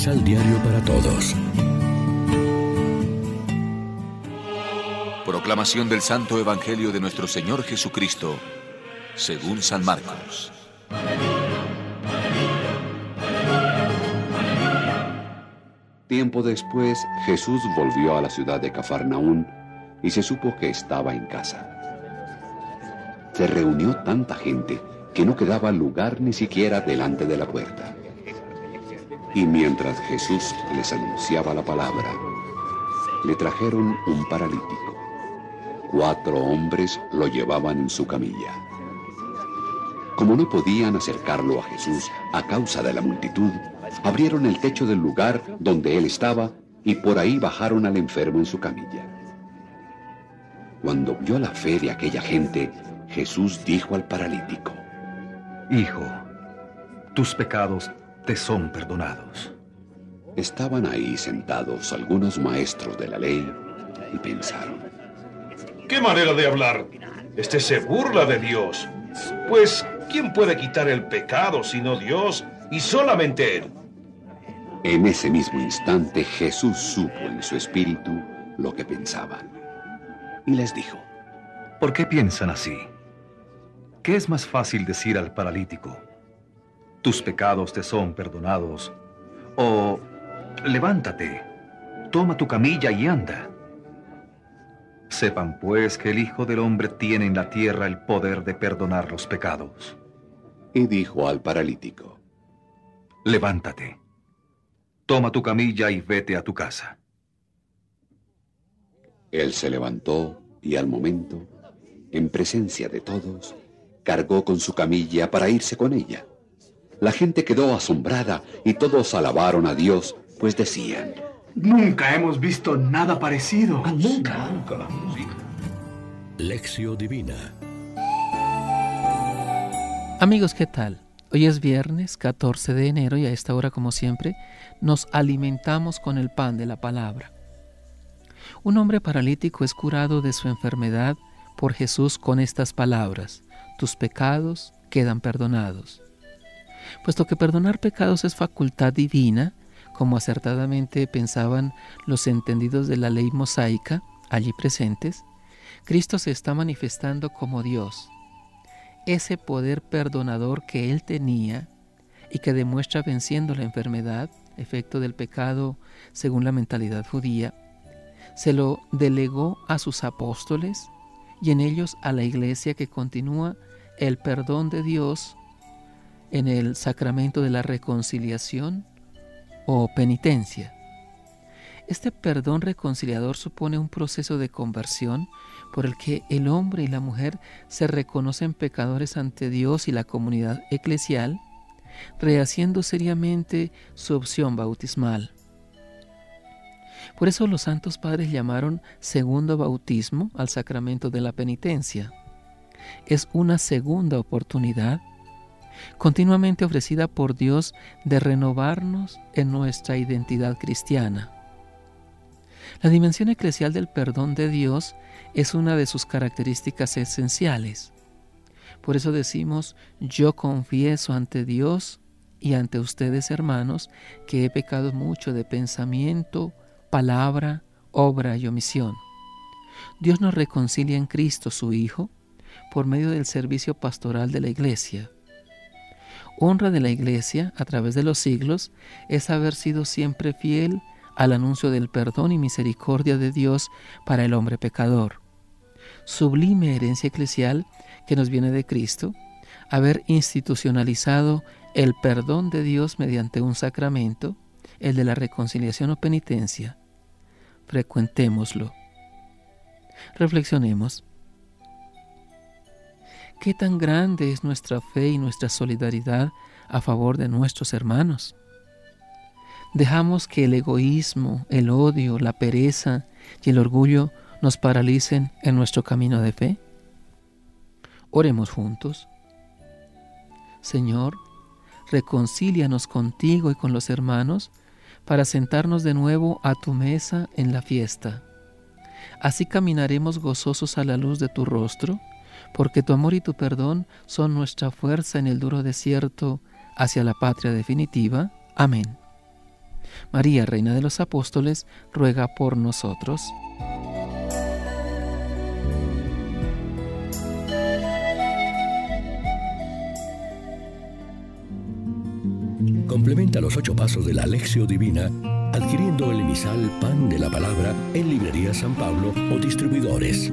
Misal Diario para Todos. Proclamación del Santo Evangelio de nuestro Señor Jesucristo, según San Marcos. Tiempo después, Jesús volvió a la ciudad de Cafarnaún y se supo que estaba en casa. Se reunió tanta gente que no quedaba lugar ni siquiera delante de la puerta. Y mientras Jesús les anunciaba la palabra, le trajeron un paralítico. Cuatro hombres lo llevaban en su camilla. Como no podían acercarlo a Jesús a causa de la multitud, abrieron el techo del lugar donde él estaba y por ahí bajaron al enfermo en su camilla. Cuando vio la fe de aquella gente, Jesús dijo al paralítico, Hijo, tus pecados te son perdonados. Estaban ahí sentados algunos maestros de la ley y pensaron, ¿Qué manera de hablar? Este se burla de Dios. Pues, ¿quién puede quitar el pecado sino Dios y solamente Él? En ese mismo instante Jesús supo en su espíritu lo que pensaban. Y les dijo, ¿Por qué piensan así? ¿Qué es más fácil decir al paralítico? Tus pecados te son perdonados. O levántate, toma tu camilla y anda. Sepan pues que el Hijo del Hombre tiene en la tierra el poder de perdonar los pecados. Y dijo al paralítico, Levántate, toma tu camilla y vete a tu casa. Él se levantó y al momento, en presencia de todos, cargó con su camilla para irse con ella. La gente quedó asombrada y todos alabaron a Dios, pues decían, Nunca hemos visto nada parecido. Nunca. Lección Divina. Amigos, ¿qué tal? Hoy es viernes 14 de enero y a esta hora, como siempre, nos alimentamos con el pan de la palabra. Un hombre paralítico es curado de su enfermedad por Jesús con estas palabras, tus pecados quedan perdonados. Puesto que perdonar pecados es facultad divina, como acertadamente pensaban los entendidos de la ley mosaica allí presentes, Cristo se está manifestando como Dios. Ese poder perdonador que Él tenía y que demuestra venciendo la enfermedad, efecto del pecado según la mentalidad judía, se lo delegó a sus apóstoles y en ellos a la iglesia que continúa el perdón de Dios en el sacramento de la reconciliación o penitencia. Este perdón reconciliador supone un proceso de conversión por el que el hombre y la mujer se reconocen pecadores ante Dios y la comunidad eclesial, rehaciendo seriamente su opción bautismal. Por eso los santos padres llamaron segundo bautismo al sacramento de la penitencia. Es una segunda oportunidad continuamente ofrecida por Dios de renovarnos en nuestra identidad cristiana. La dimensión eclesial del perdón de Dios es una de sus características esenciales. Por eso decimos, yo confieso ante Dios y ante ustedes hermanos que he pecado mucho de pensamiento, palabra, obra y omisión. Dios nos reconcilia en Cristo su Hijo por medio del servicio pastoral de la Iglesia. Honra de la Iglesia a través de los siglos es haber sido siempre fiel al anuncio del perdón y misericordia de Dios para el hombre pecador. Sublime herencia eclesial que nos viene de Cristo, haber institucionalizado el perdón de Dios mediante un sacramento, el de la reconciliación o penitencia. Frecuentémoslo. Reflexionemos. ¿Qué tan grande es nuestra fe y nuestra solidaridad a favor de nuestros hermanos? Dejamos que el egoísmo, el odio, la pereza y el orgullo nos paralicen en nuestro camino de fe. Oremos juntos. Señor, reconcílianos contigo y con los hermanos para sentarnos de nuevo a tu mesa en la fiesta. Así caminaremos gozosos a la luz de tu rostro porque tu amor y tu perdón son nuestra fuerza en el duro desierto hacia la patria definitiva. Amén. María, Reina de los Apóstoles, ruega por nosotros. Complementa los ocho pasos de la Alexio Divina adquiriendo el emisal Pan de la Palabra en Librería San Pablo o distribuidores.